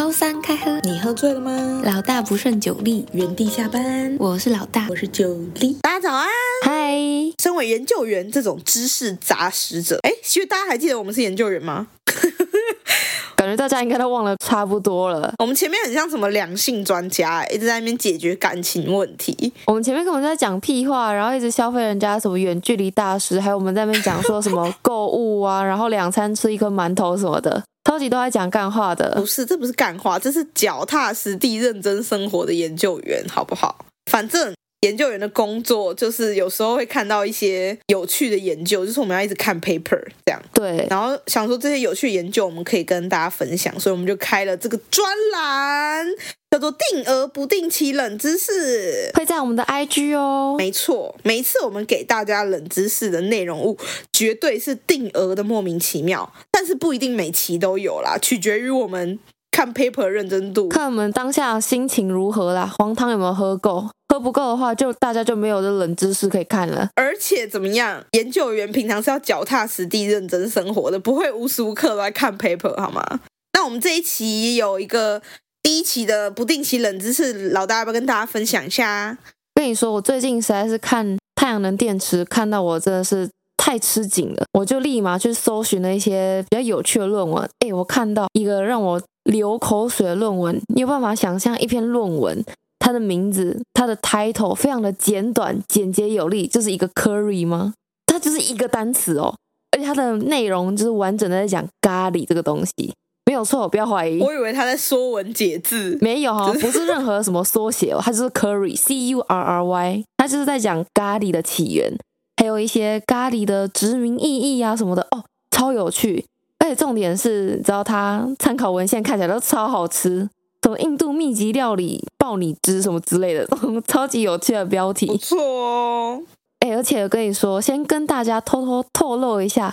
周三开喝，你喝醉了吗？老大不胜酒力，原地下班。我是老大，我是酒力。大家早安，嗨！身为研究员这种知识杂食者，哎，其实大家还记得我们是研究员吗？感觉大家应该都忘了差不多了。我们前面很像什么两性专家，一直在那边解决感情问题。我们前面根本在讲屁话，然后一直消费人家什么远距离大师，还有我们在那边讲说什么购物啊，然后两餐吃一颗馒头什么的，超级都在讲干话的。不是，这不是干话，这是脚踏实地、认真生活的研究员，好不好？反正。研究员的工作就是有时候会看到一些有趣的研究，就是我们要一直看 paper 这样。对，然后想说这些有趣的研究我们可以跟大家分享，所以我们就开了这个专栏，叫做“定额不定期冷知识”，会在我们的 IG 哦。没错，每一次我们给大家冷知识的内容物绝对是定额的莫名其妙，但是不一定每期都有啦，取决于我们看 paper 认真度，看我们当下心情如何啦，黄汤有没有喝够。喝不够的话，就大家就没有这冷知识可以看了。而且怎么样，研究员平常是要脚踏实地、认真生活的，不会无时无刻都在看 paper 好吗？那我们这一期有一个第一期的不定期冷知识，老大要不要跟大家分享一下？跟你说，我最近实在是看太阳能电池，看到我真的是太吃紧了，我就立马去搜寻了一些比较有趣的论文。诶，我看到一个让我流口水的论文，你有办法想象一篇论文？它的名字，它的 title 非常的简短、简洁有力，就是一个 curry 吗？它就是一个单词哦，而且它的内容就是完整的在讲咖喱这个东西，没有错，不要怀疑。我以为他在说文解字，没有哈，不是任何什么缩写哦，他就是 curry，c u r r y，他就是在讲咖喱的起源，还有一些咖喱的殖民意义啊什么的哦，超有趣。而且重点是，你知道他参考文献看起来都超好吃。什么印度秘籍料理爆你汁什么之类的，超级有趣的标题。不错哦，哎，而且我跟你说，先跟大家偷偷透露一下，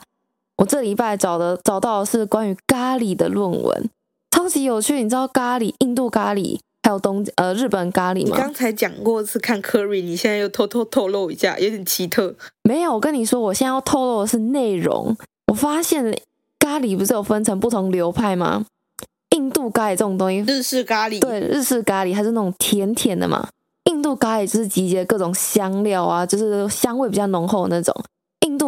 我这礼拜找的找到的是关于咖喱的论文，超级有趣。你知道咖喱、印度咖喱还有东呃日本咖喱吗？你刚才讲过是看 curry，你现在又偷偷透露一下，有点奇特。没有，我跟你说，我现在要透露的是内容。我发现咖喱不是有分成不同流派吗？印度咖喱这种东西，日式咖喱，对，日式咖喱它是那种甜甜的嘛。印度咖喱就是集结各种香料啊，就是香味比较浓厚的那种。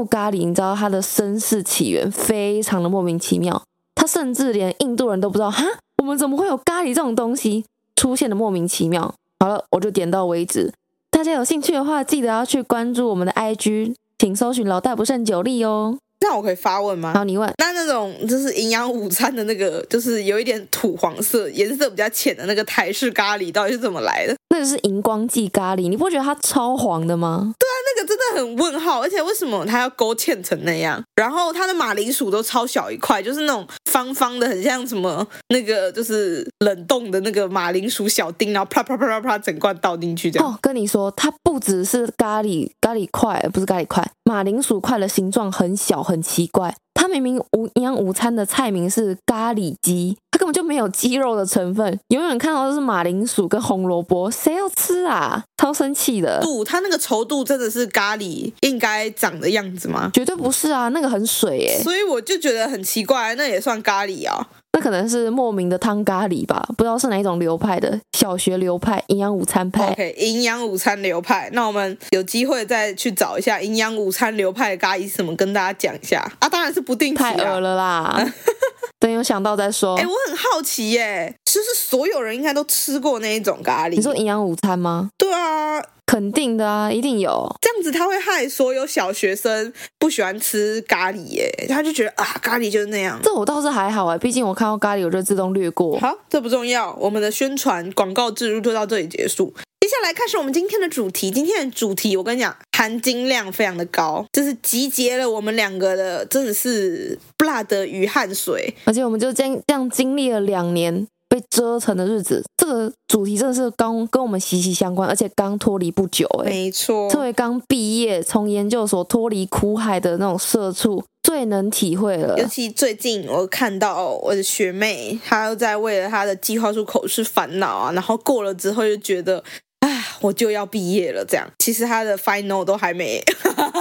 咖喱，你知道它的身世起源非常的莫名其妙，它甚至连印度人都不知道，哈，我们怎么会有咖喱这种东西出现的莫名其妙。好了，我就点到为止。大家有兴趣的话，记得要去关注我们的 IG，请搜寻老大不胜酒力哦。那我可以发问吗？好，你问。那那种就是营养午餐的那个，就是有一点土黄色、颜色比较浅的那个台式咖喱，到底是怎么来的？那个是荧光剂咖喱，你不觉得它超黄的吗？对啊，那个真很问号，而且为什么它要勾芡成那样？然后它的马铃薯都超小一块，就是那种方方的，很像什么那个就是冷冻的那个马铃薯小丁，然后啪啪啪啪啪整罐倒进去这样。哦，跟你说，它不只是咖喱咖喱块，不是咖喱块，马铃薯块的形状很小。很奇怪，它明明午营养午餐的菜名是咖喱鸡，它根本就没有鸡肉的成分，永远看到都是马铃薯跟红萝卜，谁要吃啊？超生气的！度，它那个稠度真的是咖喱应该长的样子吗？绝对不是啊，那个很水耶。所以我就觉得很奇怪，那也算咖喱啊？那可能是莫名的汤咖喱吧，不知道是哪一种流派的，小学流派、营养午餐派。OK，营养午餐流派。那我们有机会再去找一下营养午餐流派的咖喱是什么，跟大家讲一下啊。当然是不定期、啊，太饿了啦。等有想到再说。哎、欸，我很好奇耶，就是所有人应该都吃过那一种咖喱。你说营养午餐吗？对啊。肯定的啊，一定有。这样子他会害所有小学生不喜欢吃咖喱耶，他就觉得啊，咖喱就是那样。这我倒是还好哎，毕竟我看到咖喱我就自动略过。好，这不重要，我们的宣传广告植入就到这里结束。接下来开始我们今天的主题。今天的主题我跟你讲，含金量非常的高，就是集结了我们两个的真的是 blood 与汗水，而且我们就这样这样经历了两年。被折腾的日子，这个主题真的是刚跟我们息息相关，而且刚脱离不久，哎，没错，作为刚毕业从研究所脱离苦海的那种社畜，最能体会了。尤其最近我看到我的学妹，她又在为了她的计划书口试烦恼啊，然后过了之后就觉得，哎，我就要毕业了，这样。其实她的 final 都还没，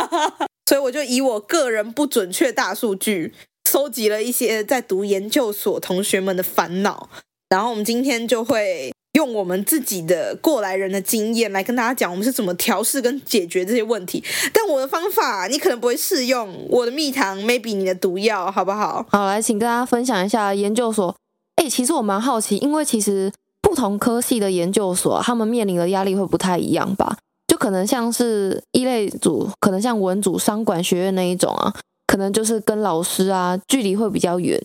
所以我就以我个人不准确大数据，收集了一些在读研究所同学们的烦恼。然后我们今天就会用我们自己的过来人的经验来跟大家讲，我们是怎么调试跟解决这些问题。但我的方法你可能不会适用，我的蜜糖 maybe 你的毒药，好不好？好，来，请跟大家分享一下研究所。哎，其实我蛮好奇，因为其实不同科系的研究所，他们面临的压力会不太一样吧？就可能像是一类组，可能像文组、商管学院那一种啊，可能就是跟老师啊距离会比较远，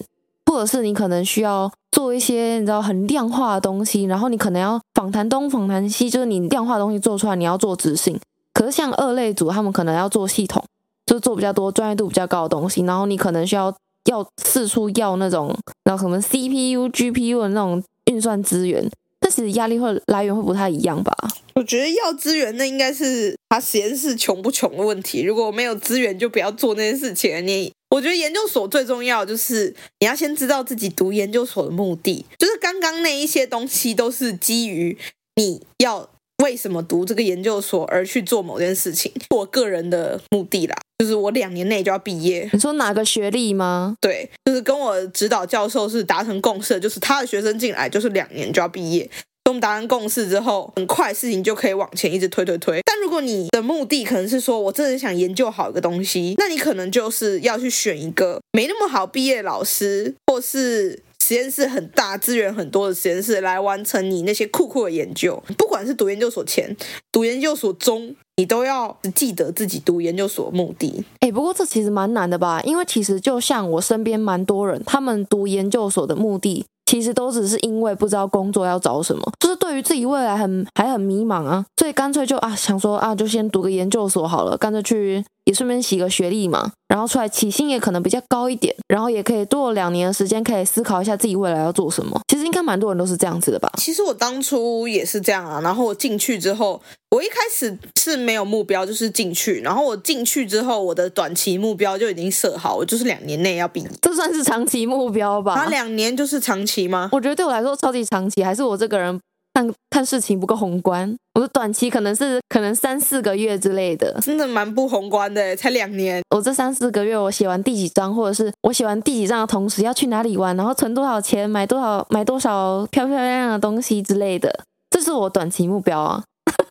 或者是你可能需要做一些你知道很量化的东西，然后你可能要访谈东访谈西，就是你量化东西做出来，你要做执行。可是像二类组，他们可能要做系统，就做比较多专业度比较高的东西，然后你可能需要。要四处要那种，然后什么 CPU、GPU 的那种运算资源，但其实压力会来源会不太一样吧？我觉得要资源，那应该是他实验室穷不穷的问题。如果没有资源，就不要做那件事情。你，我觉得研究所最重要就是你要先知道自己读研究所的目的，就是刚刚那一些东西都是基于你要。为什么读这个研究所而去做某件事情？我个人的目的啦，就是我两年内就要毕业。你说哪个学历吗？对，就是跟我指导教授是达成共识，就是他的学生进来就是两年就要毕业。跟我们达成共识之后，很快事情就可以往前一直推推推。但如果你的目的可能是说我真的想研究好一个东西，那你可能就是要去选一个没那么好毕业的老师，或是。实验室很大，资源很多的实验室来完成你那些酷酷的研究。不管是读研究所前、读研究所中，你都要记得自己读研究所的目的。哎，不过这其实蛮难的吧？因为其实就像我身边蛮多人，他们读研究所的目的，其实都只是因为不知道工作要找什么，就是对于自己未来很还很迷茫啊，所以干脆就啊想说啊，就先读个研究所好了，干脆去。也顺便洗个学历嘛，然后出来起薪也可能比较高一点，然后也可以多两年的时间，可以思考一下自己未来要做什么。其实应该蛮多人都是这样子的吧？其实我当初也是这样啊，然后我进去之后，我一开始是没有目标，就是进去，然后我进去之后，我的短期目标就已经设好，我就是两年内要毕业。这算是长期目标吧？那两年就是长期吗？我觉得对我来说超级长期，还是我这个人。看看事情不够宏观，我的短期可能是可能三四个月之类的，真的蛮不宏观的，才两年。我这三四个月，我写完第几章，或者是我写完第几章的同时要去哪里玩，然后存多少钱，买多少买多少漂漂亮亮的东西之类的，这是我短期目标啊。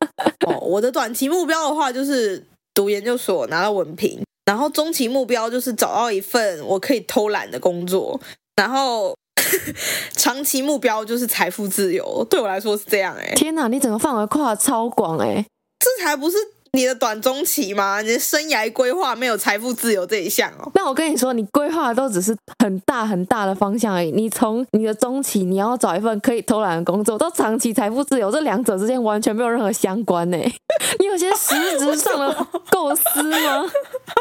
哦，我的短期目标的话就是读研究所拿到文凭，然后中期目标就是找到一份我可以偷懒的工作，然后。长期目标就是财富自由，对我来说是这样哎、欸。天哪，你整个范围跨得超广哎、欸，这才不是你的短中期吗？你的生涯规划没有财富自由这一项哦。那我跟你说，你规划的都只是很大很大的方向而已。你从你的中期你要找一份可以偷懒的工作，到长期财富自由，这两者之间完全没有任何相关呢、欸。你有些实质上的构思吗？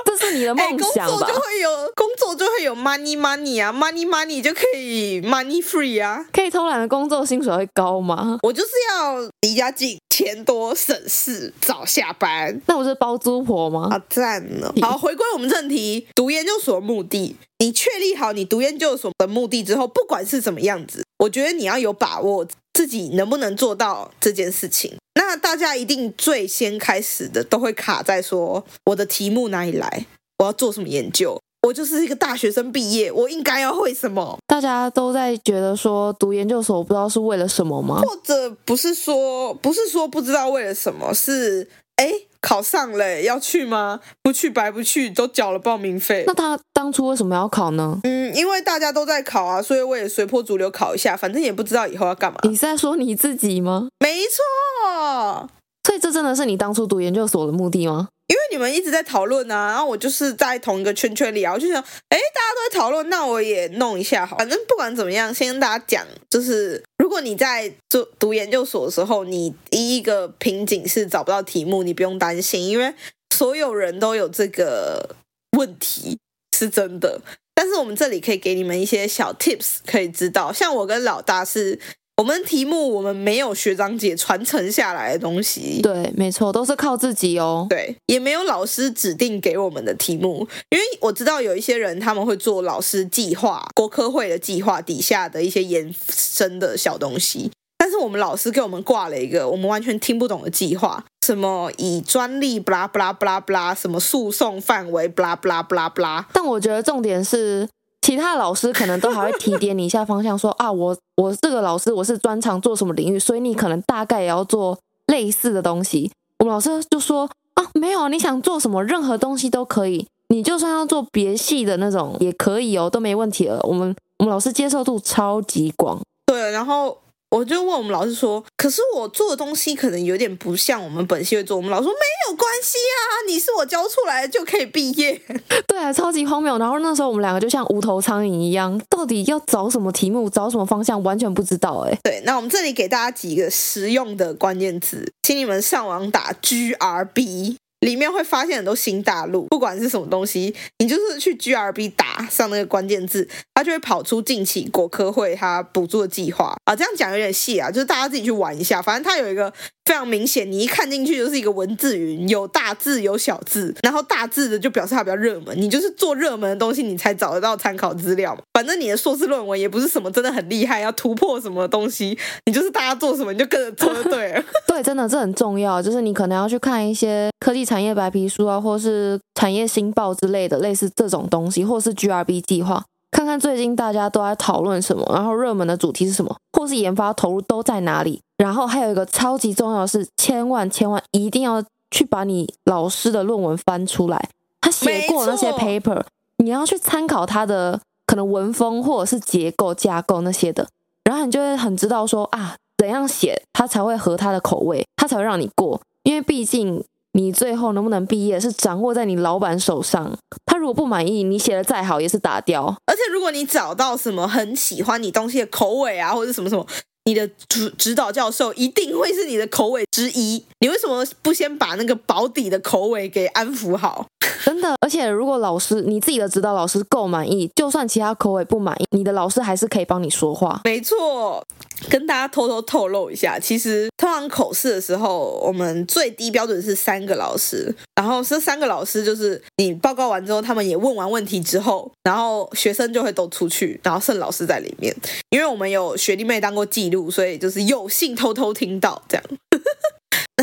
这是你的梦想吧？工作就会有工作就会有 money money 啊，money money 就可以 money free 啊。可以偷懒的工作薪水会高吗？我就是要离家近。钱多省事，早下班。那我是包租婆吗？好赞哦！好，回归我们正题，读研究所的目的，你确立好你读研究所的目的之后，不管是什么样子，我觉得你要有把握自己能不能做到这件事情。那大家一定最先开始的都会卡在说，我的题目哪里来？我要做什么研究？我就是一个大学生毕业，我应该要会什么？大家都在觉得说读研究所，我不知道是为了什么吗？或者不是说不是说不知道为了什么，是哎考上了要去吗？不去白不去，都缴了报名费。那他当初为什么要考呢？嗯，因为大家都在考啊，所以我也随波逐流考一下，反正也不知道以后要干嘛。你是在说你自己吗？没错，所以这真的是你当初读研究所的目的吗？因为你们一直在讨论啊，然后我就是在同一个圈圈里啊，我就想，哎，大家都在讨论，那我也弄一下好。反正不管怎么样，先跟大家讲，就是如果你在做读研究所的时候，你第一个瓶颈是找不到题目，你不用担心，因为所有人都有这个问题，是真的。但是我们这里可以给你们一些小 tips，可以知道，像我跟老大是。我们题目我们没有学长姐传承下来的东西，对，没错，都是靠自己哦。对，也没有老师指定给我们的题目，因为我知道有一些人他们会做老师计划、国科会的计划底下的一些延伸的小东西，但是我们老师给我们挂了一个我们完全听不懂的计划，什么以专利不拉不拉不拉不拉，什么诉讼范围布拉不拉不拉不拉。但我觉得重点是。其他老师可能都还会提点你一下方向说，啊，我我这个老师我是专长做什么领域，所以你可能大概也要做类似的东西。我们老师就说啊，没有，你想做什么，任何东西都可以，你就算要做别系的那种也可以哦，都没问题了。我们我们老师接受度超级广。对，然后。我就问我们老师说：“可是我做的东西可能有点不像我们本系会做。”我们老师说：“没有关系啊，你是我教出来就可以毕业。”对啊，超级荒谬。然后那时候我们两个就像无头苍蝇一样，到底要找什么题目，找什么方向，完全不知道。哎，对，那我们这里给大家几个实用的关键词，请你们上网打 GRB。里面会发现很多新大陆，不管是什么东西，你就是去 GRB 打上那个关键字，它就会跑出近期国科会它补助的计划啊。这样讲有点细啊，就是大家自己去玩一下。反正它有一个非常明显，你一看进去就是一个文字云，有大字有小字，然后大字的就表示它比较热门，你就是做热门的东西，你才找得到参考资料嘛。反正你的硕士论文也不是什么真的很厉害，要突破什么东西，你就是大家做什么你就跟着做就对了。对，真的这很重要，就是你可能要去看一些科技产业白皮书啊，或是产业新报之类的，类似这种东西，或是 GRB 计划，看看最近大家都在讨论什么，然后热门的主题是什么，或是研发投入都在哪里。然后还有一个超级重要的是，千万千万一定要去把你老师的论文翻出来，他写过那些 paper，你要去参考他的可能文风或者是结构架构那些的，然后你就会很知道说啊，怎样写他才会合他的口味，他才会让你过，因为毕竟。你最后能不能毕业是掌握在你老板手上，他如果不满意，你写的再好也是打掉。而且如果你找到什么很喜欢你东西的口味啊，或者什么什么，你的指指导教授一定会是你的口味之一。你为什么不先把那个保底的口味给安抚好？真的，而且如果老师你自己的指导老师够满意，就算其他口味不满意，你的老师还是可以帮你说话。没错，跟大家偷偷透露一下，其实通常口试的时候，我们最低标准是三个老师，然后这三个老师就是你报告完之后，他们也问完问题之后，然后学生就会都出去，然后剩老师在里面。因为我们有学弟妹当过记录，所以就是有幸偷偷听到这样。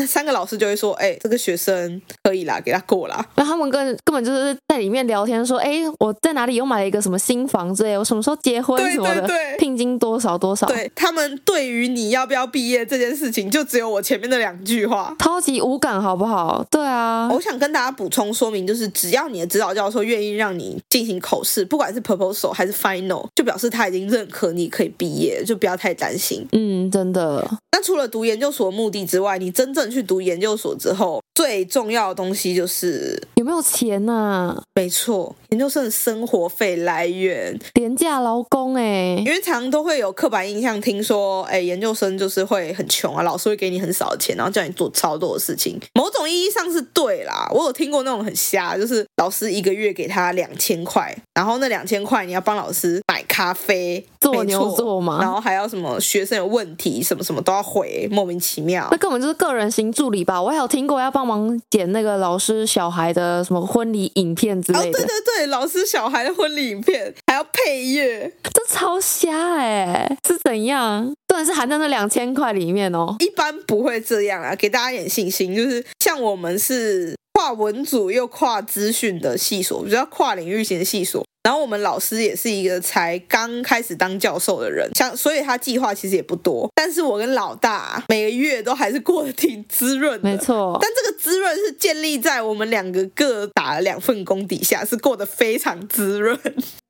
三个老师就会说：“哎，这个学生可以啦，给他过啦。”那他们根根本就是在里面聊天，说：“哎，我在哪里又买了一个什么新房子？哎，我什么时候结婚什么的？对对对，聘金多少多少？”对，他们对于你要不要毕业这件事情，就只有我前面的两句话，超级无感，好不好？对啊，我想跟大家补充说明，就是只要你的指导教授愿意让你进行口试，不管是 proposal 还是 final，就表示他已经认可你可以毕业，就不要太担心。嗯，真的。那除了读研究所的目的之外，你真正去读研究所之后，最重要的东西就是有没有钱呐、啊？没错，研究生的生活费来源，廉价劳工哎，因为常常都会有刻板印象，听说哎，研究生就是会很穷啊，老师会给你很少的钱，然后叫你做超多的事情。某种意义上是对啦，我有听过那种很瞎，就是老师一个月给他两千块，然后那两千块你要帮老师买咖啡，做牛做马，然后还要什么学生有问题，什么什么都要回，莫名其妙。那根本就是个人型助理吧？我还有听过要帮忙剪那个老师小孩的什么婚礼影片之类的。哦，对对对，老师小孩的婚礼影片还要配乐，这超瞎哎！是怎样？当然是含在那两千块里面哦。一般不会这样啊，给大家一点信心，就是像我们是跨文组又跨资讯的系所，比较跨领域型的系所。然后我们老师也是一个才刚开始当教授的人，像所以他计划其实也不多。但是我跟老大每个月都还是过得挺滋润的，没错。但这个滋润是建立在我们两个各打了两份工底下，是过得非常滋润。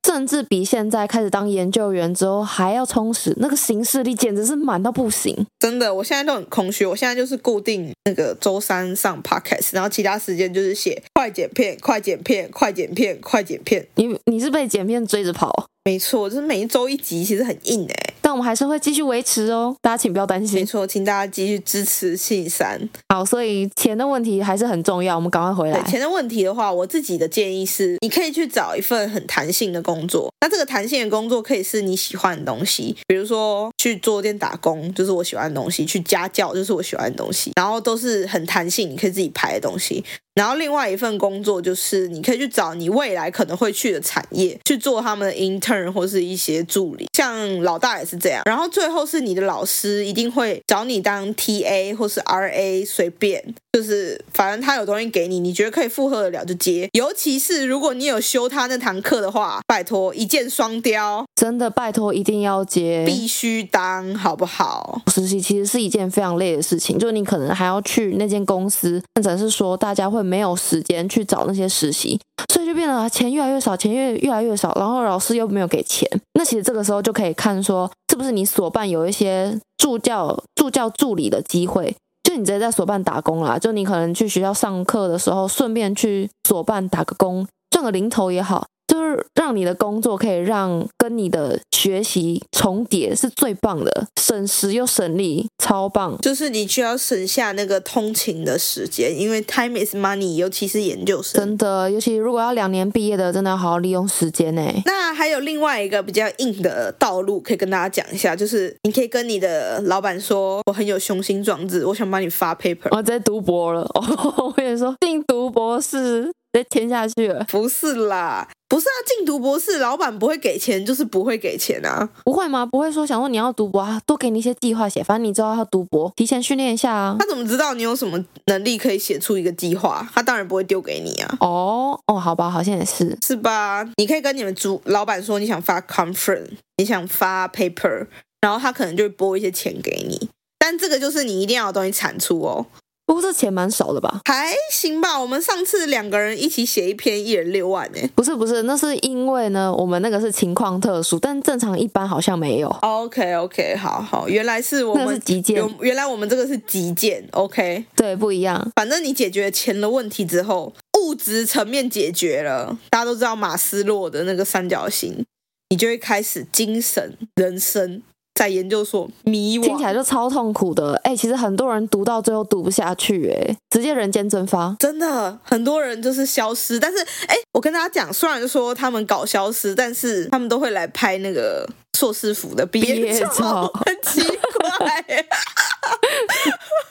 甚至比现在开始当研究员之后还要充实，那个行事力简直是满到不行。真的，我现在都很空虚。我现在就是固定那个周三上 podcast，然后其他时间就是写快剪片、快剪片、快剪片、快剪片。你你是被剪片追着跑？没错，就是每一周一集，其实很硬哎。但我们还是会继续维持哦，大家请不要担心。没错，请大家继续支持信三。好，所以钱的问题还是很重要，我们赶快回来。钱的问题的话，我自己的建议是，你可以去找一份很弹性的工作。那这个弹性的工作可以是你喜欢的东西，比如说去桌店打工，就是我喜欢的东西；去家教，就是我喜欢的东西。然后都是很弹性，你可以自己排的东西。然后另外一份工作就是你可以去找你未来可能会去的产业去做他们的 intern 或是一些助理，像老大也是这样。然后最后是你的老师一定会找你当 TA 或是 RA，随便，就是反正他有东西给你，你觉得可以负荷得了就接。尤其是如果你有修他那堂课的话，拜托一箭双雕，真的拜托一定要接，必须当好不好？实习其实是一件非常累的事情，就你可能还要去那间公司，或者是说大家会。没有时间去找那些实习，所以就变得钱越来越少，钱越越来越少，然后老师又没有给钱。那其实这个时候就可以看说，是不是你所办有一些助教、助教助理的机会，就你直接在所办打工啦，就你可能去学校上课的时候，顺便去所办打个工，赚个零头也好。就是让你的工作可以让跟你的学习重叠，是最棒的，省时又省力，超棒。就是你需要省下那个通勤的时间，因为 time is money，尤其是研究生。真的，尤其如果要两年毕业的，真的要好好利用时间呢。那还有另外一个比较硬的道路，可以跟大家讲一下，就是你可以跟你的老板说，我很有雄心壮志，我想帮你发 paper。我在读博了，哦，我也说进读博士。再填下去了？不是啦，不是啊，进读博士，老板不会给钱，就是不会给钱啊。不会吗？不会说想说你要读博啊，多给你一些计划写，反正你知道要读博，提前训练一下啊。他怎么知道你有什么能力可以写出一个计划？他当然不会丢给你啊。哦哦，好吧，好像也是，是吧？你可以跟你们主老板说你想发 conference，你想发 paper，然后他可能就会拨一些钱给你，但这个就是你一定要有东西产出哦。不过这钱蛮少的吧？还行吧。我们上次两个人一起写一篇，一人六万呢。不是不是，那是因为呢，我们那个是情况特殊，但正常一般好像没有。OK OK，好好，原来是我们是急件，原来我们这个是急件。OK，对，不一样。反正你解决钱的问题之后，物质层面解决了，大家都知道马斯洛的那个三角形，你就会开始精神人生。在研究所迷惘，听起来就超痛苦的。哎、欸，其实很多人读到最后读不下去，哎，直接人间蒸发。真的，很多人就是消失。但是，哎、欸，我跟大家讲，虽然说他们搞消失，但是他们都会来拍那个硕士服的毕业照，很奇怪。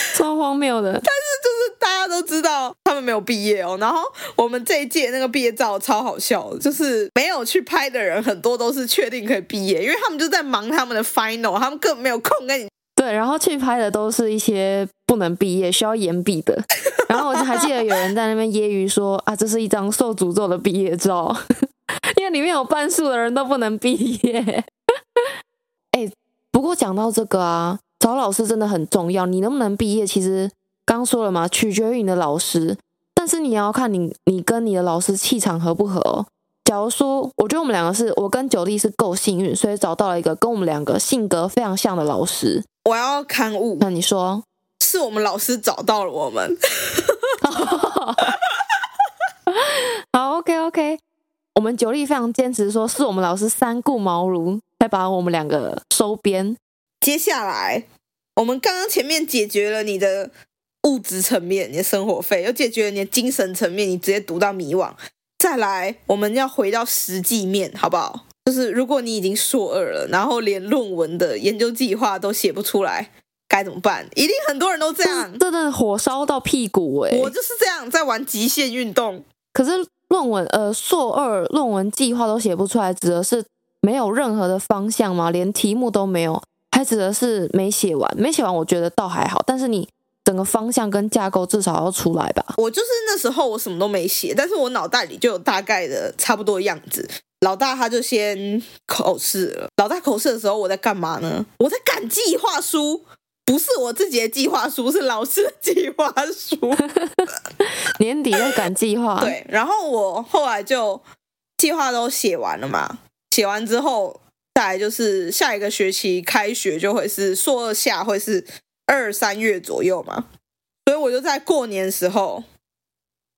超荒谬的，但是就是大家都知道他们没有毕业哦。然后我们这一届那个毕业照超好笑，就是没有去拍的人很多都是确定可以毕业，因为他们就在忙他们的 final，他们根本没有空跟你。对，然后去拍的都是一些不能毕业、需要延毕的。然后我就还记得有人在那边揶揄说啊，这是一张受诅咒的毕业照，因为里面有半数的人都不能毕业。哎，不过讲到这个啊。找老师真的很重要，你能不能毕业，其实刚说了嘛，取决于你的老师。但是你要看你，你跟你的老师气场合不合哦。假如说，我觉得我们两个是，我跟九弟是够幸运，所以找到了一个跟我们两个性格非常像的老师。我要刊物，那你说，是我们老师找到了我们。好，OK OK，我们九力非常坚持说，是我们老师三顾茅庐才把我们两个收编。接下来，我们刚刚前面解决了你的物质层面，你的生活费，又解决了你的精神层面，你直接读到迷惘。再来，我们要回到实际面，好不好？就是如果你已经硕二了，然后连论文的研究计划都写不出来，该怎么办？一定很多人都这样，真的火烧到屁股哎、我就是这样，在玩极限运动。可是论文，呃，硕二论文计划都写不出来，指的是没有任何的方向吗？连题目都没有？还指的是没写完，没写完，我觉得倒还好。但是你整个方向跟架构至少要出来吧。我就是那时候我什么都没写，但是我脑袋里就有大概的差不多样子。老大他就先口试了。老大口试的时候我在干嘛呢？我在赶计划书，不是我自己的计划书，是老师的计划书。年底要赶计划。对，然后我后来就计划都写完了嘛，写完之后。再来就是下一个学期开学就会是硕二下，会是二三月左右嘛，所以我就在过年时候，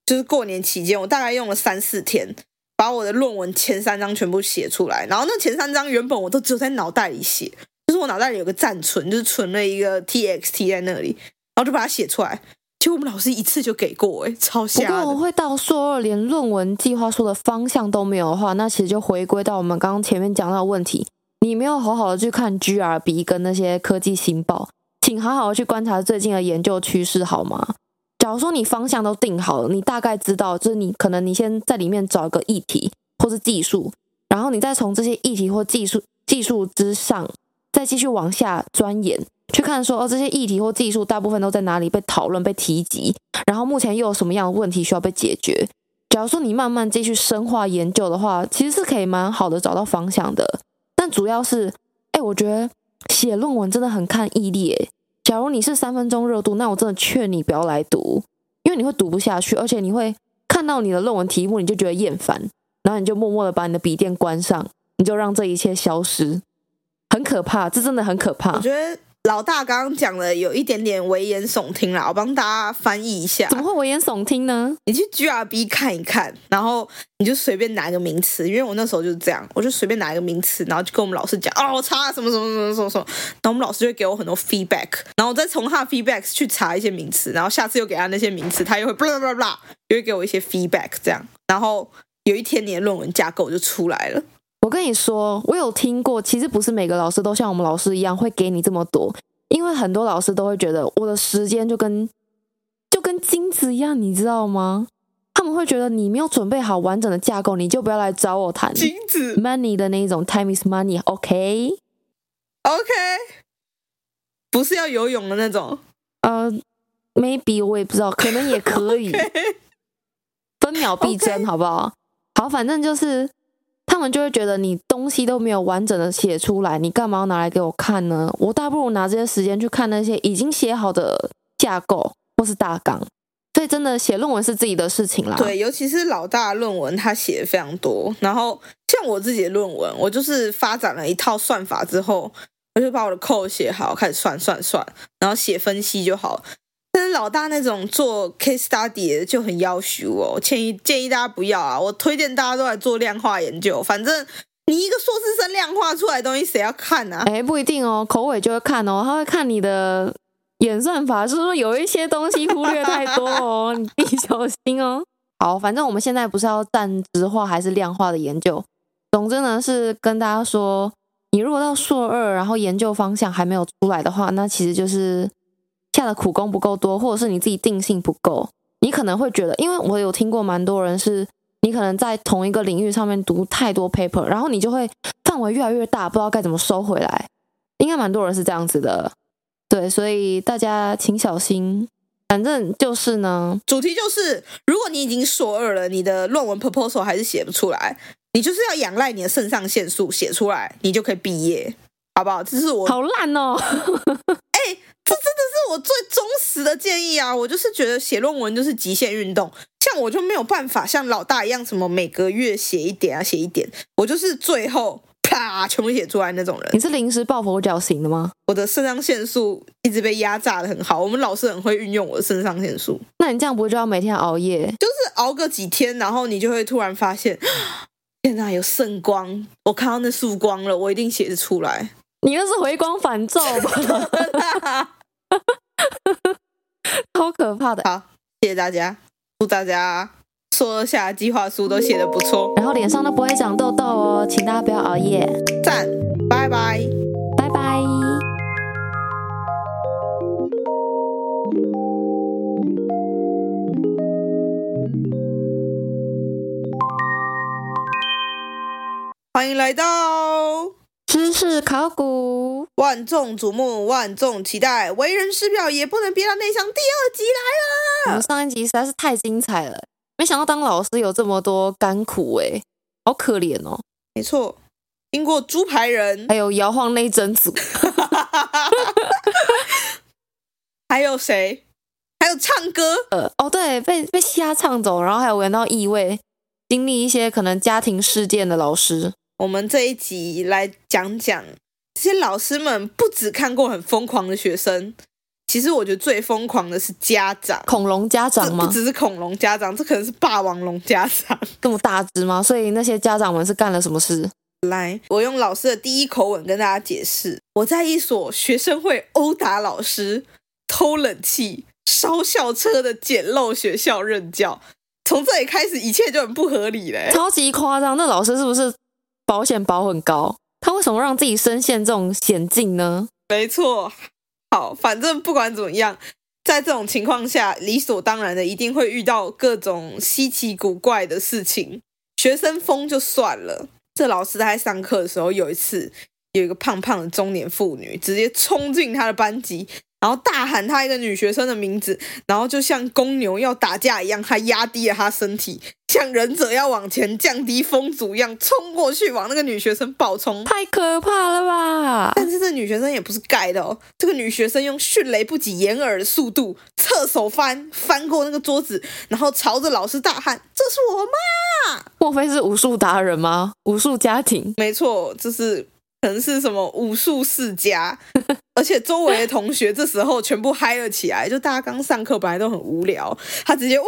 就是过年期间，我大概用了三四天，把我的论文前三章全部写出来。然后那前三章原本我都只有在脑袋里写，就是我脑袋里有个暂存，就是存了一个 TXT 在那里，然后就把它写出来。其实我们老师一次就给过，哎，超吓。不过我会到硕二连论文计划书的方向都没有的话，那其实就回归到我们刚刚前面讲到的问题，你没有好好的去看 GRB 跟那些科技新报，请好好的去观察最近的研究趋势好吗？假如说你方向都定好了，你大概知道，就是你可能你先在里面找一个议题或是技术，然后你再从这些议题或技术技术之上，再继续往下钻研，去看说哦，这些议题或技术大部分都在哪里被讨论、被提及，然后目前又有什么样的问题需要被解决。假如说你慢慢继续深化研究的话，其实是可以蛮好的找到方向的。但主要是，哎，我觉得写论文真的很看毅力诶。假如你是三分钟热度，那我真的劝你不要来读，因为你会读不下去，而且你会看到你的论文题目，你就觉得厌烦，然后你就默默的把你的笔电关上，你就让这一切消失，很可怕，这真的很可怕。我觉得。老大刚刚讲的有一点点危言耸听啦，我帮大家翻译一下。怎么会危言耸听呢？你去 GRB 看一看，然后你就随便拿一个名词，因为我那时候就是这样，我就随便拿一个名词，然后就跟我们老师讲，哦，我查什么什么什么什么什么，然后我们老师就会给我很多 feedback，然后我再从他的 feedback 去查一些名词，然后下次又给他那些名词，他又会 blah blah blah，又会给我一些 feedback，这样，然后有一天你的论文架构就出来了。我跟你说，我有听过，其实不是每个老师都像我们老师一样会给你这么多，因为很多老师都会觉得我的时间就跟就跟金子一样，你知道吗？他们会觉得你没有准备好完整的架构，你就不要来找我谈金子 money 的那一种 time is money，OK？OK？、Okay? Okay. 不是要游泳的那种，呃，maybe 我也不知道，可能也可以 分秒必争.好不好？好，反正就是。他们就会觉得你东西都没有完整的写出来，你干嘛要拿来给我看呢？我倒不如拿这些时间去看那些已经写好的架构或是大纲。所以真的写论文是自己的事情啦。对，尤其是老大论文，他写的非常多。然后像我自己的论文，我就是发展了一套算法之后，我就把我的 code 写好，开始算算算，然后写分析就好。老大那种做 case study 就很要求哦，建议建议大家不要啊！我推荐大家都来做量化研究，反正你一个硕士生量化出来的东西谁要看啊？哎，不一定哦，口尾就会看哦，他会看你的演算法，是不是有一些东西忽略太多哦？你必须小心哦。好，反正我们现在不是要站直化还是量化的研究，总之呢是跟大家说，你如果到硕二，然后研究方向还没有出来的话，那其实就是。下的苦功不够多，或者是你自己定性不够，你可能会觉得，因为我有听过蛮多人是，你可能在同一个领域上面读太多 paper，然后你就会范围越来越大，不知道该怎么收回来。应该蛮多人是这样子的，对，所以大家请小心。反正就是呢，主题就是，如果你已经硕二了，你的论文 proposal 还是写不出来，你就是要仰赖你的肾上腺素写出来，你就可以毕业，好不好？这是我好烂哦，哎。这真的是我最忠实的建议啊！我就是觉得写论文就是极限运动，像我就没有办法像老大一样，什么每个月写一点啊，写一点，我就是最后啪全部写出来那种人。你是临时抱佛脚型的吗？我的肾上腺素一直被压榨的很好，我们老师很会运用我的肾上腺素。那你这样不就要每天熬夜？就是熬个几天，然后你就会突然发现，天哪，有圣光，我看到那束光了，我一定写得出来。你那是回光返照吧？超可怕的！好，谢谢大家，祝大家说下计划书都写得不错，然后脸上都不会长痘痘哦，请大家不要熬夜。赞，拜拜，拜拜。欢迎来到。知识考古，万众瞩目，万众期待，为人师表也不能憋到内向。第二集来了，我们上一集实在是太精彩了，没想到当老师有这么多甘苦哎，好可怜哦。没错，经过猪排人，还有摇晃内诊组，还有谁？还有唱歌，呃，哦对，被被瞎唱走，然后还有闻到异味，经历一些可能家庭事件的老师。我们这一集来讲讲这些老师们，不只看过很疯狂的学生，其实我觉得最疯狂的是家长，恐龙家长吗？不只是恐龙家长，这可能是霸王龙家长，这么大只吗？所以那些家长们是干了什么事？来，我用老师的第一口吻跟大家解释：我在一所学生会殴打老师、偷冷气、烧校车的简陋学校任教，从这里开始，一切就很不合理嘞，超级夸张。那老师是不是？保险保很高，他为什么让自己深陷这种险境呢？没错，好，反正不管怎么样，在这种情况下，理所当然的一定会遇到各种稀奇古怪的事情。学生疯就算了，这老师在上课的时候，有一次有一个胖胖的中年妇女直接冲进他的班级。然后大喊他一个女学生的名字，然后就像公牛要打架一样，他压低了他身体，像忍者要往前降低风阻一样冲过去，往那个女学生暴冲，太可怕了吧！但是这女学生也不是盖的哦，这个女学生用迅雷不及掩耳的速度侧手翻翻过那个桌子，然后朝着老师大喊：“这是我妈！”莫非是武术达人吗？武术家庭？没错，这是。可能是什么武术世家，而且周围的同学这时候全部嗨了起来，就大家刚上课本来都很无聊，他直接呜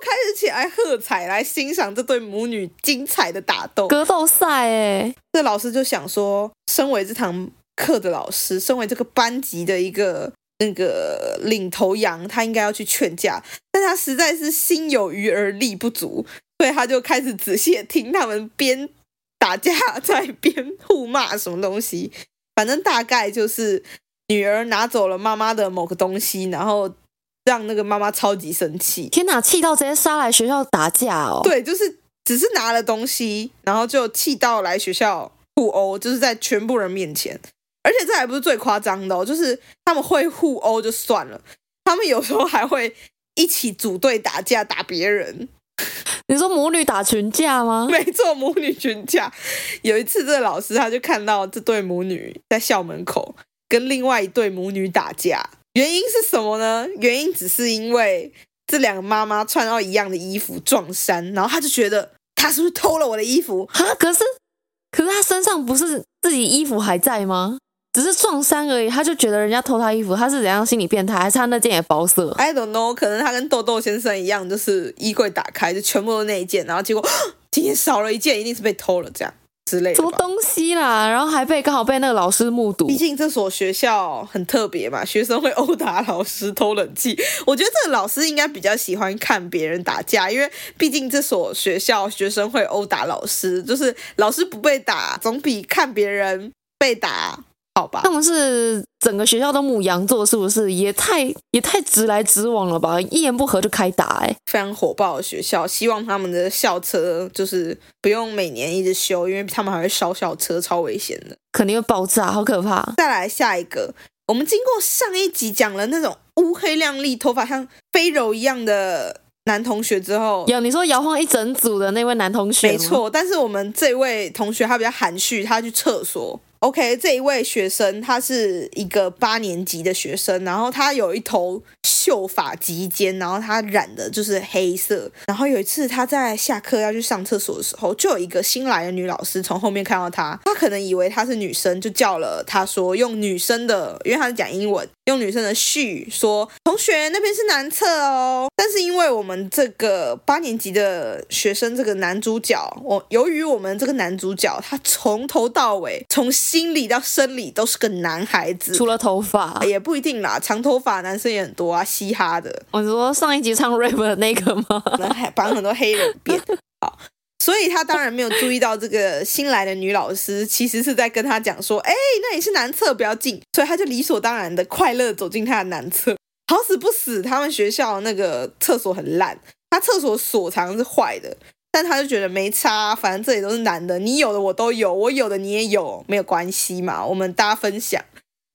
开始起来喝彩，来欣赏这对母女精彩的打斗格斗赛。哎，这老师就想说，身为这堂课的老师，身为这个班级的一个那个领头羊，他应该要去劝架，但他实在是心有余而力不足，所以他就开始仔细听他们编。打架在边互骂什么东西，反正大概就是女儿拿走了妈妈的某个东西，然后让那个妈妈超级生气。天哪，气到直接杀来学校打架哦！对，就是只是拿了东西，然后就气到来学校互殴，就是在全部人面前。而且这还不是最夸张的哦，就是他们会互殴就算了，他们有时候还会一起组队打架打别人。你说母女打群架吗？没错，母女群架。有一次，这个老师他就看到这对母女在校门口跟另外一对母女打架，原因是什么呢？原因只是因为这两个妈妈穿到一样的衣服撞衫，然后他就觉得他是不是偷了我的衣服？哈，可是可是他身上不是自己衣服还在吗？只是撞衫而已，他就觉得人家偷他衣服，他是怎样心理变态？还是他那件也包色？I don't know，可能他跟豆豆先生一样，就是衣柜打开就全部都那一件，然后结果 今天少了一件，一定是被偷了这样之类的。什么东西啦？然后还被刚好被那个老师目睹。毕竟这所学校很特别嘛，学生会殴打老师、偷冷气。我觉得这个老师应该比较喜欢看别人打架，因为毕竟这所学校学生会殴打老师，就是老师不被打，总比看别人被打。好吧，他们是整个学校都母羊座，是不是？也太也太直来直往了吧！一言不合就开打，欸，哎，非常火爆的学校。希望他们的校车就是不用每年一直修，因为他们还会烧校车，超危险的，肯定会爆炸，好可怕。再来下一个，我们经过上一集讲了那种乌黑亮丽、头发像飞柔一样的男同学之后，有你说摇晃一整组的那位男同学，没错。但是我们这位同学他比较含蓄，他去厕所。OK，这一位学生他是一个八年级的学生，然后他有一头秀发及肩，然后他染的就是黑色。然后有一次他在下课要去上厕所的时候，就有一个新来的女老师从后面看到他，他可能以为他是女生，就叫了他说用女生的，因为他是讲英文，用女生的 she 说同学那边是男厕哦。但是因为我们这个八年级的学生这个男主角，我由于我们这个男主角他从头到尾从。心理到生理都是个男孩子，除了头发也不一定啦，长头发男生也很多啊，嘻哈的。我说上一集唱 rap 的那个吗？还绑很多黑人辫。好，所以他当然没有注意到这个新来的女老师其实是在跟他讲说，哎，那里是男厕，不要进。所以他就理所当然的快乐走进他的男厕。好死不死，他们学校那个厕所很烂，他厕所锁藏是坏的。但他就觉得没差，反正这里都是男的，你有的我都有，我有的你也有，没有关系嘛，我们大家分享。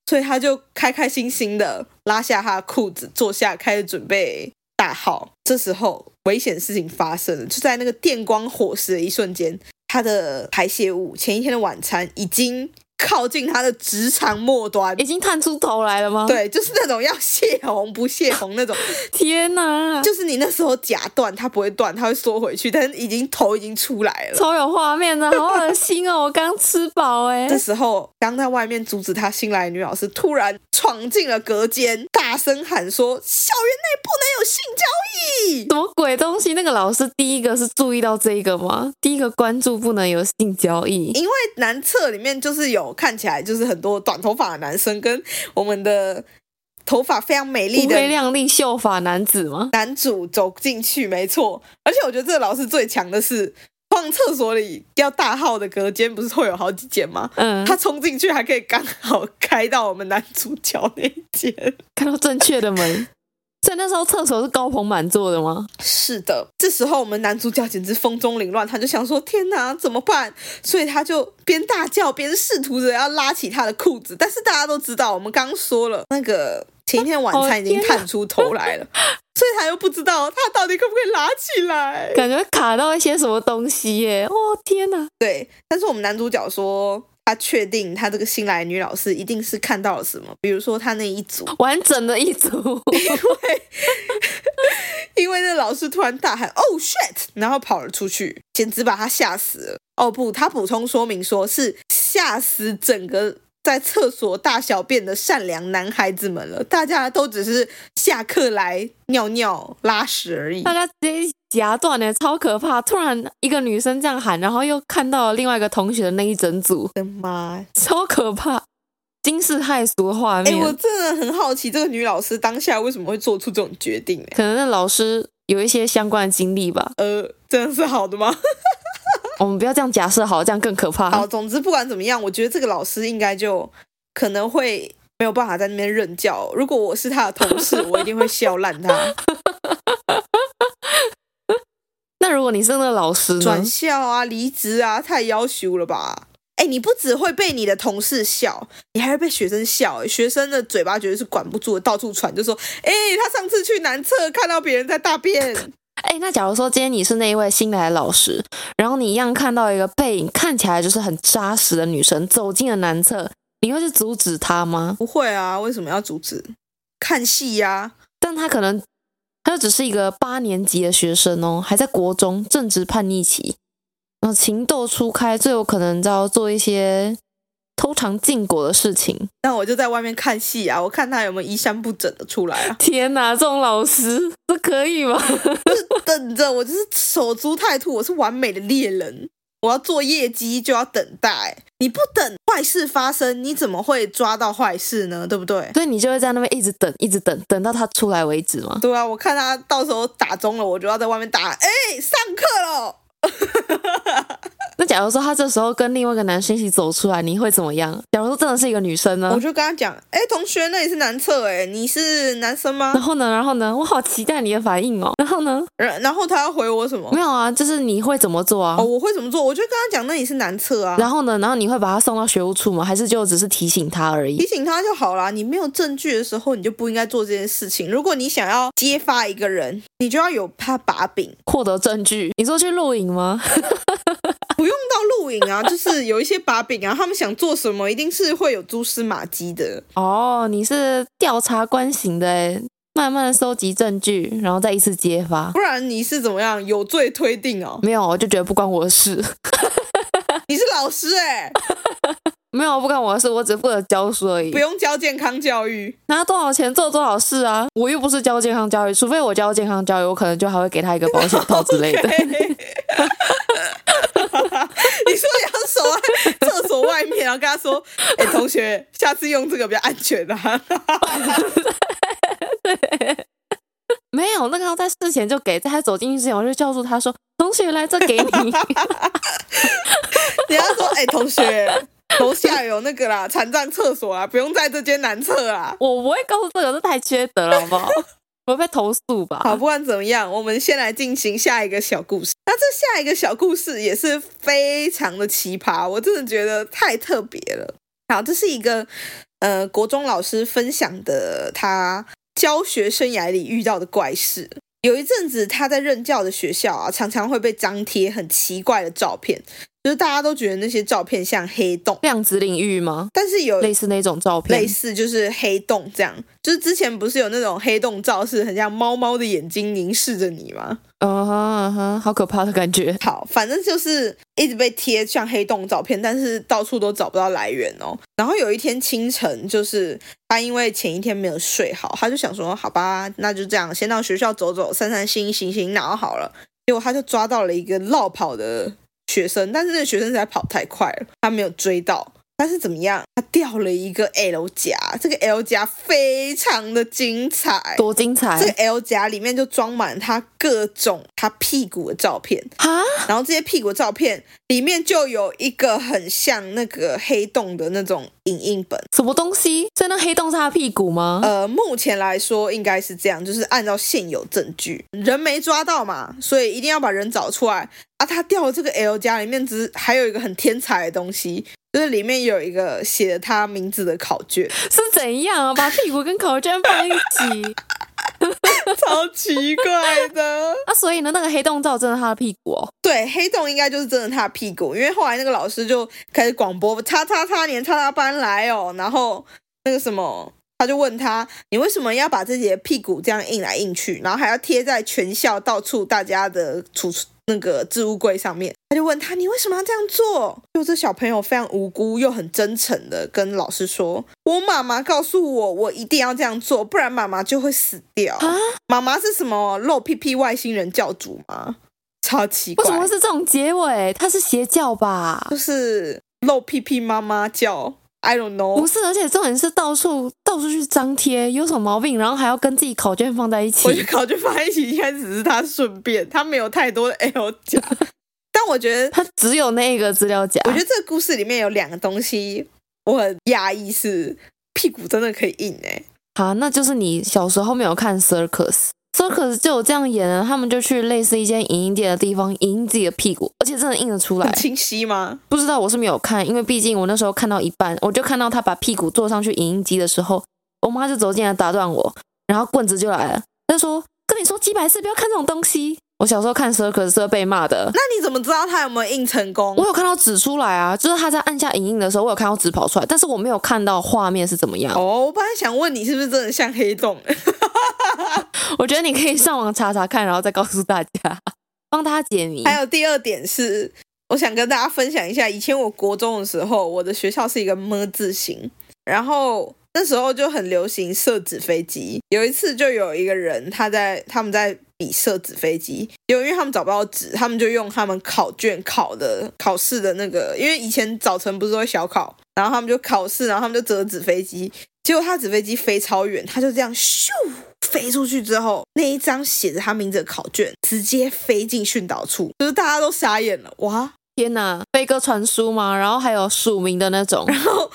所以他就开开心心的拉下他的裤子，坐下开始准备大号。这时候危险的事情发生了，就在那个电光火石的一瞬间，他的排泄物前一天的晚餐已经。靠近他的直肠末端，已经探出头来了吗？对，就是那种要泄洪不泄洪那种。天哪！就是你那时候夹断，它不会断，它会缩回去，但是已经头已经出来了，超有画面的，好恶心哦！我刚吃饱哎。这时候，刚在外面阻止他新来的女老师突然闯进了隔间，大声喊说：“校园内不能有性交易！”什么鬼东西？那个老师第一个是注意到这个吗？第一个关注不能有性交易，因为男厕里面就是有。看起来就是很多短头发的男生跟我们的头发非常美丽的乌黑亮丽秀发男子吗？男主走进去，没错。而且我觉得这个老师最强的是，放厕所里要大号的隔间不是会有好几间吗？嗯，他冲进去还可以刚好开到我们男主角那间，看到正确的门。所以那时候厕所是高朋满座的吗？是的，这时候我们男主角简直风中凌乱，他就想说：“天哪，怎么办？”所以他就边大叫边试图着要拉起他的裤子，但是大家都知道，我们刚刚说了，那个前一天晚餐已经探出头来了，哦、所以他又不知道他到底可不可以拉起来，感觉卡到一些什么东西耶！哦，天哪！对，但是我们男主角说。他确定，他这个新来女老师一定是看到了什么，比如说他那一组 完整的一组，因为因为那老师突然大喊 “Oh shit”，然后跑了出去，简直把他吓死了。哦不，他补充说明说是吓死整个。在厕所大小便的善良男孩子们了，大家都只是下课来尿尿拉屎而已。大家直接夹断呢，超可怕！突然一个女生这样喊，然后又看到了另外一个同学的那一整组，我的妈，超可怕！惊世骇俗的画面。哎，我真的很好奇，这个女老师当下为什么会做出这种决定？可能那老师有一些相关的经历吧。呃，真的是好的吗？我们不要这样假设，好，这样更可怕。好，总之不管怎么样，我觉得这个老师应该就可能会没有办法在那边任教。如果我是他的同事，我一定会笑烂他。那如果你是那个老师呢？转校啊，离职啊，太要求了吧？哎，你不只会被你的同事笑，你还会被学生笑。学生的嘴巴绝对是管不住的，到处传，就说：“哎，他上次去男厕看到别人在大便。”哎，那假如说今天你是那一位新来的老师，然后你一样看到一个背影看起来就是很扎实的女生走进了男厕，你会去阻止她吗？不会啊，为什么要阻止？看戏呀、啊。但她可能，她就只是一个八年级的学生哦，还在国中，正值叛逆期，然后情窦初开，最有可能就要做一些。偷尝禁果的事情，那我就在外面看戏啊！我看他有没有衣衫不整的出来啊！天哪，这种老师这可以吗？就是等着我，就是守株待兔，我是完美的猎人，我要做业绩就要等待。你不等坏事发生，你怎么会抓到坏事呢？对不对？所以你就会在那边一直等，一直等，等到他出来为止嘛？对啊，我看他到时候打钟了，我就要在外面打。哎，上课了。那假如说他这时候跟另外一个男生一起走出来，你会怎么样？假如说真的是一个女生呢？我就跟他讲，哎，同学，那里是男厕，哎，你是男生吗？然后呢？然后呢？我好期待你的反应哦。然后呢？然然后他要回我什么？没有啊，就是你会怎么做啊？哦，我会怎么做？我就跟他讲，那里是男厕啊。然后呢？然后你会把他送到学务处吗？还是就只是提醒他而已？提醒他就好啦。你没有证据的时候，你就不应该做这件事情。如果你想要揭发一个人，你就要有他把柄，获得证据。你说去录影吗？不用到录影啊，就是有一些把柄啊，他们想做什么，一定是会有蛛丝马迹的。哦，你是调查官型的诶，慢慢收集证据，然后再一次揭发。不然你是怎么样有罪推定哦？没有，我就觉得不关我的事。你是老师哎。没有，不关我的事，我只负责教书而已。不用教健康教育，拿多少钱做多少事啊？我又不是教健康教育，除非我教健康教育，我可能就还会给他一个保险套之类的。你说你要守在 厕所外面，然后跟他说：“哎，同学，下次用这个比较安全啊。”对，没有，那个要在事前就给，在他走进去之前，我就叫住他说：“同学，来，这给你。”你要说：“哎，同学。”楼下有那个啦，残障厕所啊，不用在这间男厕啊。我不会告诉这个，这太缺德了，好不好？我被投诉吧。好，不管怎么样，我们先来进行下一个小故事。那这下一个小故事也是非常的奇葩，我真的觉得太特别了。好，这是一个呃国中老师分享的他教学生涯里遇到的怪事。有一阵子他在任教的学校啊，常常会被张贴很奇怪的照片。就是大家都觉得那些照片像黑洞，量子领域吗？但是有类似那种照片，类似就是黑洞这样。就是之前不是有那种黑洞照，是很像猫猫的眼睛凝视着你吗？嗯哼嗯哼，好可怕的感觉。好，反正就是一直被贴像黑洞照片，但是到处都找不到来源哦。然后有一天清晨，就是他因为前一天没有睡好，他就想说，好吧，那就这样，先到学校走走，散散心，醒醒脑好了。结果他就抓到了一个落跑的学生，但是那个学生实在跑太快了，他没有追到，但是怎么样？他掉了一个 L 夹，这个 L 夹非常的精彩，多精彩！这个 L 夹里面就装满他各种他屁股的照片啊，然后这些屁股的照片里面就有一个很像那个黑洞的那种影印本，什么东西？所以那黑洞是他屁股吗？呃，目前来说应该是这样，就是按照现有证据，人没抓到嘛，所以一定要把人找出来啊！他掉了这个 L 夹里面，只是还有一个很天才的东西。就是里面有一个写了他名字的考卷，是怎样啊？把屁股跟考卷放一起，超奇怪的 啊！所以呢，那个黑洞照真的他的屁股哦？对，黑洞应该就是真的他的屁股，因为后来那个老师就开始广播“叉叉叉年叉叉班来哦”，然后那个什么，他就问他：“你为什么要把自己的屁股这样印来印去，然后还要贴在全校到处大家的储那个置物柜上面？”他就问他：“你为什么要这样做？”就这小朋友非常无辜又很真诚的跟老师说：“我妈妈告诉我，我一定要这样做，不然妈妈就会死掉。啊”妈妈是什么露屁屁外星人教主吗？超奇怪！为什么是这种结尾？他是邪教吧？就是露屁屁妈妈教，I don't know。不是，而且重点是到处到处去张贴，有什么毛病？然后还要跟自己考卷放在一起。我觉得考卷放在一起应该只是他顺便，他没有太多的 L 夹。但我觉得他 只有那个资料夹。我觉得这个故事里面有两个东西我很讶异，是屁股真的可以印哎。好，那就是你小时候没有看 Circus，Circus 就有这样演的，他们就去类似一间影印店的地方影印自己的屁股，而且真的印得出来。很清晰吗？不知道，我是没有看，因为毕竟我那时候看到一半，我就看到他把屁股坐上去影印机的时候，我妈就走进来打断我，然后棍子就来了，她说：“跟你说几百次，不要看这种东西。”我小时候看 Circus 是会被骂的。那你怎么知道他有没有印成功？我有看到纸出来啊，就是他在按下影印的时候，我有看到纸跑出来，但是我没有看到画面是怎么样。哦，我本来想问你是不是真的像黑洞？我觉得你可以上网查查看，然后再告诉大家，帮他解谜。还有第二点是，我想跟大家分享一下，以前我国中的时候，我的学校是一个么字形，然后那时候就很流行射纸飞机。有一次就有一个人他在他们在。比射纸飞机，因为他们找不到纸，他们就用他们考卷考的考试的那个，因为以前早晨不是会小考，然后他们就考试，然后他们就折纸飞机，结果他纸飞机飞超远，他就这样咻飞出去之后，那一张写着他名字的考卷直接飞进训导处，就是大家都傻眼了，哇，天哪，飞鸽传书吗？然后还有署名的那种，然后。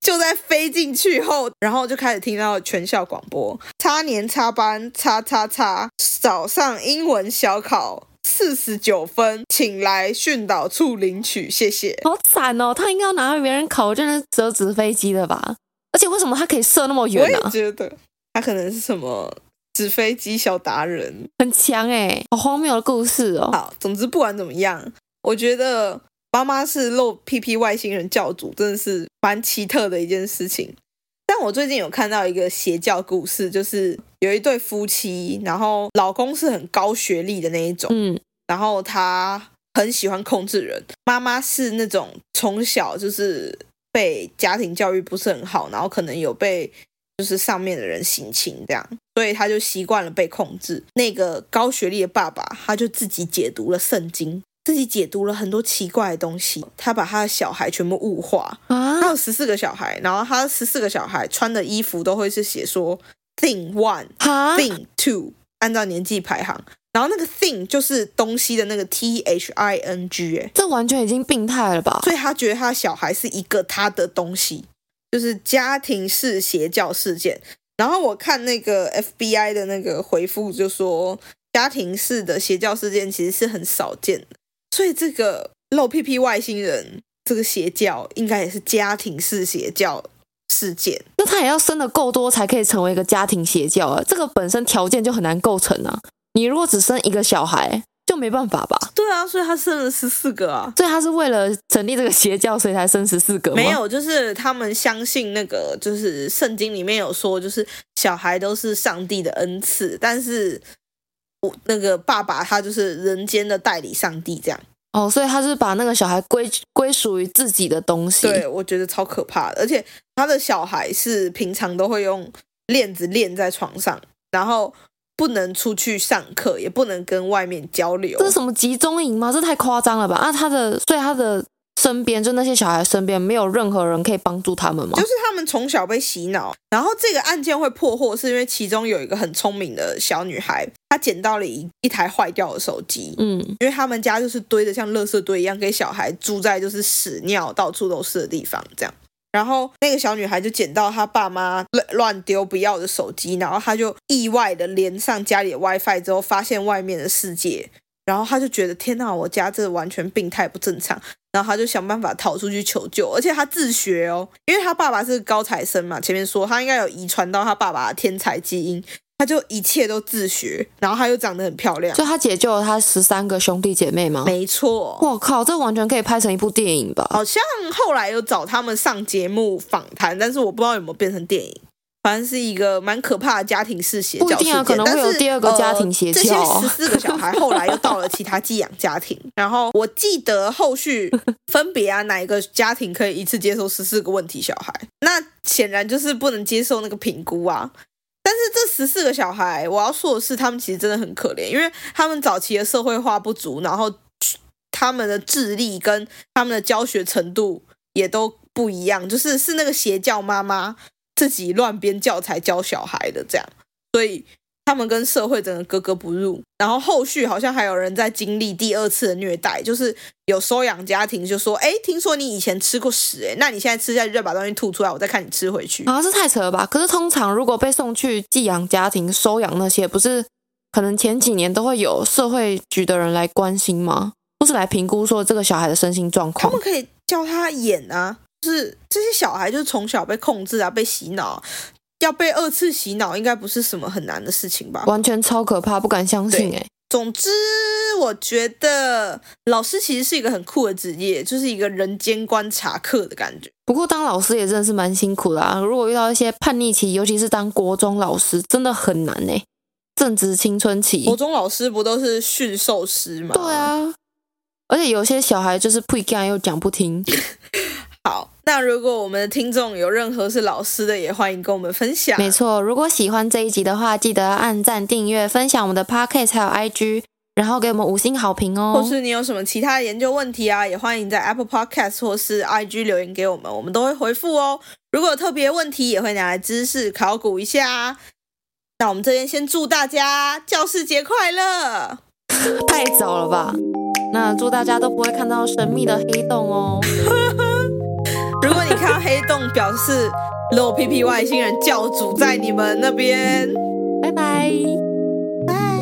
就在飞进去后，然后就开始听到全校广播：叉年插班叉叉叉，早上英文小考四十九分，请来训导处领取，谢谢。好惨哦，他应该要拿别人考卷折纸飞机的吧？而且为什么他可以射那么远呢？我也觉得他可能是什么纸飞机小达人，很强哎，好荒谬的故事哦。好，总之不管怎么样，我觉得。妈妈是露屁屁外星人教主，真的是蛮奇特的一件事情。但我最近有看到一个邪教故事，就是有一对夫妻，然后老公是很高学历的那一种，嗯，然后他很喜欢控制人，妈妈是那种从小就是被家庭教育不是很好，然后可能有被就是上面的人性侵这样，所以他就习惯了被控制。那个高学历的爸爸，他就自己解读了圣经。自己解读了很多奇怪的东西，他把他的小孩全部物化啊！他有十四个小孩，然后他十四个小孩穿的衣服都会是写说 thing one 啊 thing two，按照年纪排行，然后那个 thing 就是东西的那个 t h i n g，哎，这完全已经病态了吧？所以他觉得他的小孩是一个他的东西，就是家庭式邪教事件。然后我看那个 FBI 的那个回复，就说家庭式的邪教事件其实是很少见的。所以这个露屁屁外星人这个邪教应该也是家庭式邪教事件。那他也要生的够多才可以成为一个家庭邪教啊！这个本身条件就很难构成啊。你如果只生一个小孩，就没办法吧？对啊，所以他生了十四个啊。所以他是为了成立这个邪教，所以才生十四个吗？没有，就是他们相信那个，就是圣经里面有说，就是小孩都是上帝的恩赐，但是。我那个爸爸他就是人间的代理上帝这样哦，所以他是把那个小孩归归属于自己的东西。对，我觉得超可怕的，而且他的小孩是平常都会用链子链在床上，然后不能出去上课，也不能跟外面交流。这是什么集中营吗？这太夸张了吧？啊，他的所以他的身边，就那些小孩身边没有任何人可以帮助他们吗？就是他们从小被洗脑，然后这个案件会破获，是因为其中有一个很聪明的小女孩，她捡到了一一台坏掉的手机。嗯，因为他们家就是堆的像垃圾堆一样，给小孩住在就是屎尿到处都是的地方，这样。然后那个小女孩就捡到她爸妈乱乱丢不要的手机，然后她就意外的连上家里的 WiFi 之后，发现外面的世界。然后他就觉得天哪，我家这完全病态不正常。然后他就想办法逃出去求救，而且他自学哦，因为他爸爸是高材生嘛，前面说他应该有遗传到他爸爸的天才基因，他就一切都自学。然后他又长得很漂亮，就他解救了他十三个兄弟姐妹吗？没错。我靠，这完全可以拍成一部电影吧？好像后来有找他们上节目访谈，但是我不知道有没有变成电影。反正是一个蛮可怕的家庭式邪教事件，啊、可能会有第二个家庭邪教，这些十四个小孩后来又到了其他寄养家庭，然后我记得后续分别啊，哪一个家庭可以一次接受十四个问题小孩？那显然就是不能接受那个评估啊。但是这十四个小孩，我要说的是，他们其实真的很可怜，因为他们早期的社会化不足，然后他们的智力跟他们的教学程度也都不一样，就是是那个邪教妈妈。自己乱编教材教小孩的这样，所以他们跟社会真的格格不入。然后后续好像还有人在经历第二次的虐待，就是有收养家庭就说：“哎，听说你以前吃过屎，哎，那你现在吃下去就把东西吐出来，我再看你吃回去。”啊，这太扯了吧？可是通常如果被送去寄养家庭收养那些，不是可能前几年都会有社会局的人来关心吗？不是来评估说这个小孩的身心状况？他们可以叫他演啊。就是这些小孩，就是从小被控制啊，被洗脑，要被二次洗脑，应该不是什么很难的事情吧？完全超可怕，不敢相信哎。总之，我觉得老师其实是一个很酷的职业，就是一个人间观察课的感觉。不过当老师也真的是蛮辛苦的啊！如果遇到一些叛逆期，尤其是当国中老师，真的很难哎。正值青春期，国中老师不都是驯兽师吗？对啊，而且有些小孩就是不讲又讲不听。好，那如果我们的听众有任何是老师的，也欢迎跟我们分享。没错，如果喜欢这一集的话，记得按赞、订阅、分享我们的 Podcast 还有 IG，然后给我们五星好评哦。或是你有什么其他的研究问题啊，也欢迎在 Apple Podcast 或是 IG 留言给我们，我们都会回复哦。如果有特别问题，也会拿来知识考古一下。那我们这边先祝大家教师节快乐！太早了吧？那祝大家都不会看到神秘的黑洞哦。如果你看到黑洞，表示 low PP 外星人教主在你们那边。拜拜。拜。